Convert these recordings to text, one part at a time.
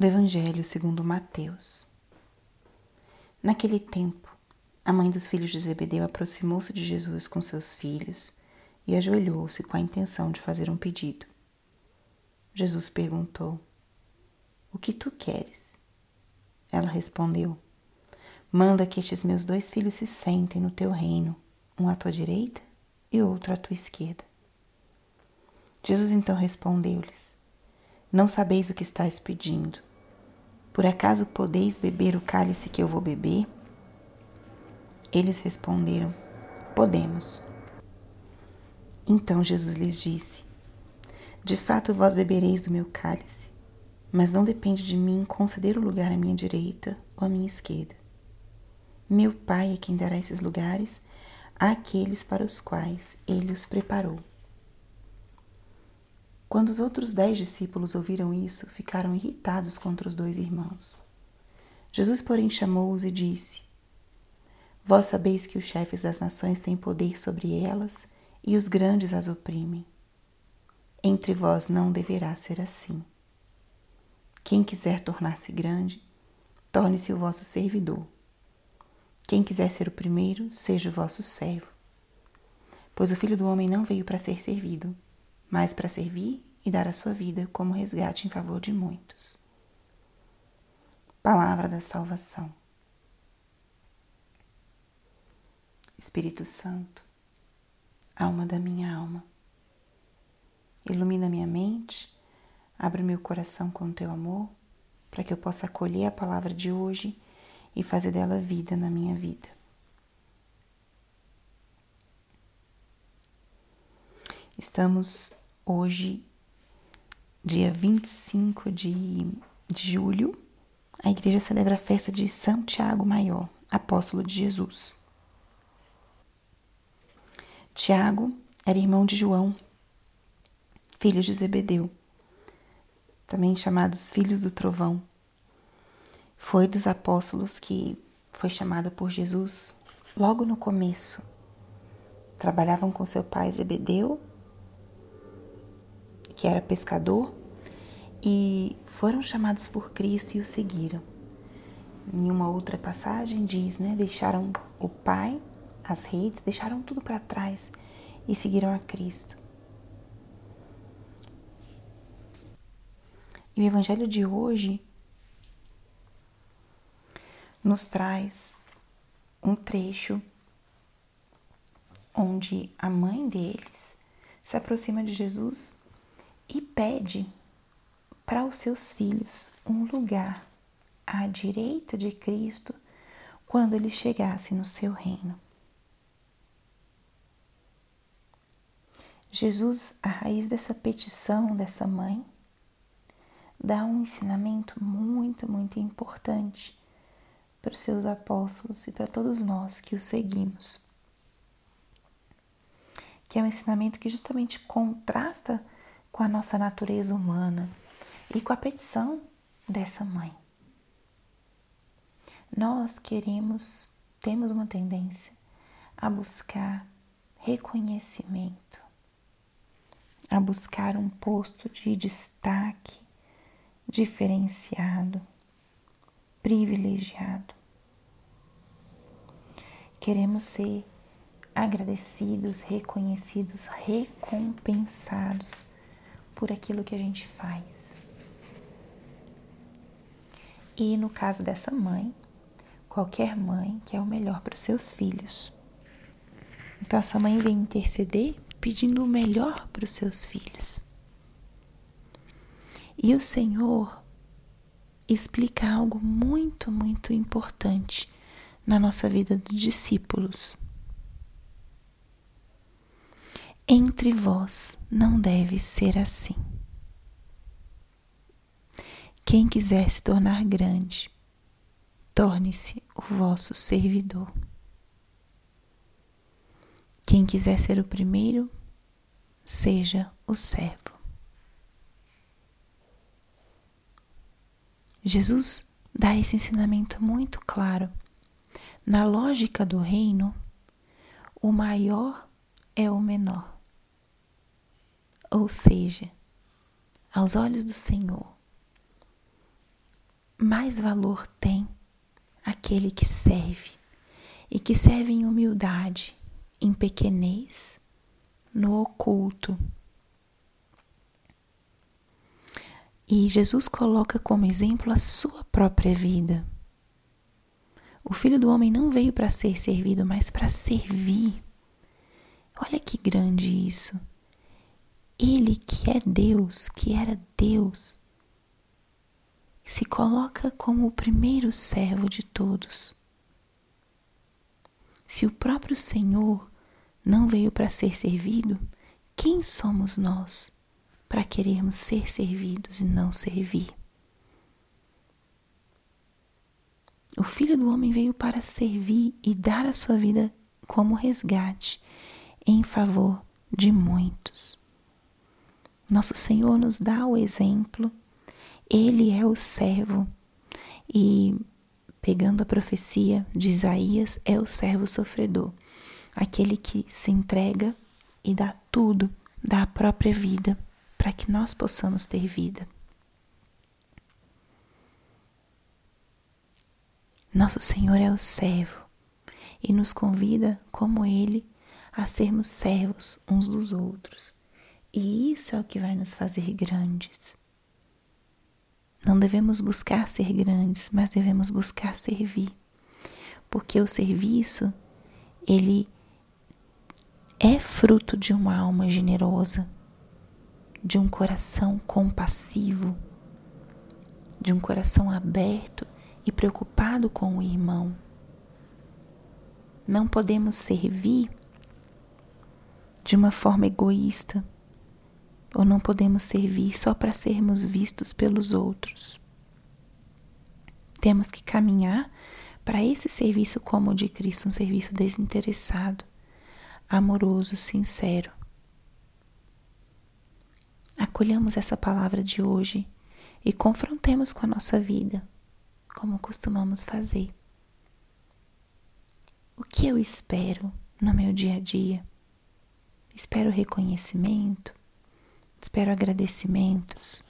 do Evangelho segundo Mateus. Naquele tempo, a mãe dos filhos de Zebedeu aproximou-se de Jesus com seus filhos e ajoelhou-se com a intenção de fazer um pedido. Jesus perguntou: O que tu queres? Ela respondeu: Manda que estes meus dois filhos se sentem no teu reino, um à tua direita e outro à tua esquerda. Jesus então respondeu-lhes: Não sabeis o que estáis pedindo. Por acaso podeis beber o cálice que eu vou beber? Eles responderam: Podemos. Então Jesus lhes disse: De fato vós bebereis do meu cálice, mas não depende de mim conceder o lugar à minha direita ou à minha esquerda. Meu Pai é quem dará esses lugares àqueles para os quais ele os preparou. Quando os outros dez discípulos ouviram isso, ficaram irritados contra os dois irmãos. Jesus, porém, chamou-os e disse: Vós sabeis que os chefes das nações têm poder sobre elas e os grandes as oprimem. Entre vós não deverá ser assim. Quem quiser tornar-se grande, torne-se o vosso servidor. Quem quiser ser o primeiro, seja o vosso servo. Pois o filho do homem não veio para ser servido, mas para servir e dar a sua vida como resgate em favor de muitos. Palavra da salvação. Espírito Santo, alma da minha alma, ilumina minha mente, abre meu coração com teu amor, para que eu possa acolher a palavra de hoje e fazer dela vida na minha vida. Estamos hoje, dia 25 de, de julho, a igreja celebra a festa de São Tiago Maior, apóstolo de Jesus. Tiago era irmão de João, filho de Zebedeu, também chamados filhos do trovão. Foi dos apóstolos que foi chamado por Jesus logo no começo. Trabalhavam com seu pai Zebedeu que era pescador, e foram chamados por Cristo e o seguiram. Em uma outra passagem diz, né, deixaram o pai, as redes, deixaram tudo para trás e seguiram a Cristo. E o evangelho de hoje nos traz um trecho onde a mãe deles se aproxima de Jesus e pede para os seus filhos um lugar à direita de Cristo quando ele chegasse no seu reino. Jesus, a raiz dessa petição dessa mãe, dá um ensinamento muito, muito importante para os seus apóstolos e para todos nós que o seguimos. Que é um ensinamento que justamente contrasta com a nossa natureza humana e com a petição dessa mãe. Nós queremos, temos uma tendência a buscar reconhecimento, a buscar um posto de destaque diferenciado, privilegiado. Queremos ser agradecidos, reconhecidos, recompensados por aquilo que a gente faz. E no caso dessa mãe, qualquer mãe quer o melhor para os seus filhos. Então essa mãe vem interceder pedindo o melhor para os seus filhos. E o Senhor explica algo muito, muito importante na nossa vida de discípulos. Entre vós não deve ser assim. Quem quiser se tornar grande, torne-se o vosso servidor. Quem quiser ser o primeiro, seja o servo. Jesus dá esse ensinamento muito claro. Na lógica do reino, o maior é o menor. Ou seja, aos olhos do Senhor, mais valor tem aquele que serve e que serve em humildade, em pequenez, no oculto. E Jesus coloca como exemplo a sua própria vida. O filho do homem não veio para ser servido, mas para servir. Olha que grande isso. Ele que é Deus, que era Deus, se coloca como o primeiro servo de todos. Se o próprio Senhor não veio para ser servido, quem somos nós para querermos ser servidos e não servir? O Filho do Homem veio para servir e dar a sua vida como resgate em favor de muitos. Nosso Senhor nos dá o exemplo, Ele é o servo e, pegando a profecia de Isaías, é o servo sofredor, aquele que se entrega e dá tudo, dá a própria vida para que nós possamos ter vida. Nosso Senhor é o servo e nos convida, como Ele, a sermos servos uns dos outros. E isso é o que vai nos fazer grandes. Não devemos buscar ser grandes, mas devemos buscar servir. Porque o serviço, ele é fruto de uma alma generosa, de um coração compassivo, de um coração aberto e preocupado com o irmão. Não podemos servir de uma forma egoísta ou não podemos servir só para sermos vistos pelos outros. Temos que caminhar para esse serviço como o de Cristo, um serviço desinteressado, amoroso, sincero. Acolhamos essa palavra de hoje e confrontemos com a nossa vida como costumamos fazer. O que eu espero no meu dia a dia? Espero reconhecimento, espero agradecimentos.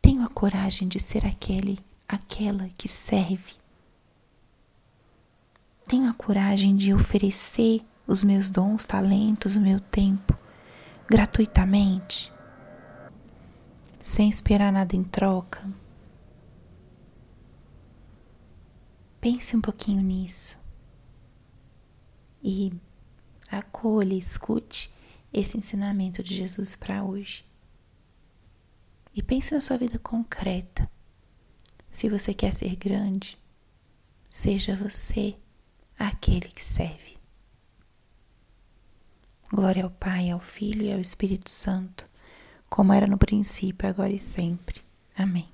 Tenho a coragem de ser aquele, aquela que serve. Tenho a coragem de oferecer os meus dons, talentos, o meu tempo gratuitamente sem esperar nada em troca? Pense um pouquinho nisso e acolha, escute esse ensinamento de Jesus para hoje. E pense na sua vida concreta. Se você quer ser grande, seja você aquele que serve. Glória ao Pai, ao Filho e ao Espírito Santo como era no princípio, agora e sempre. Amém.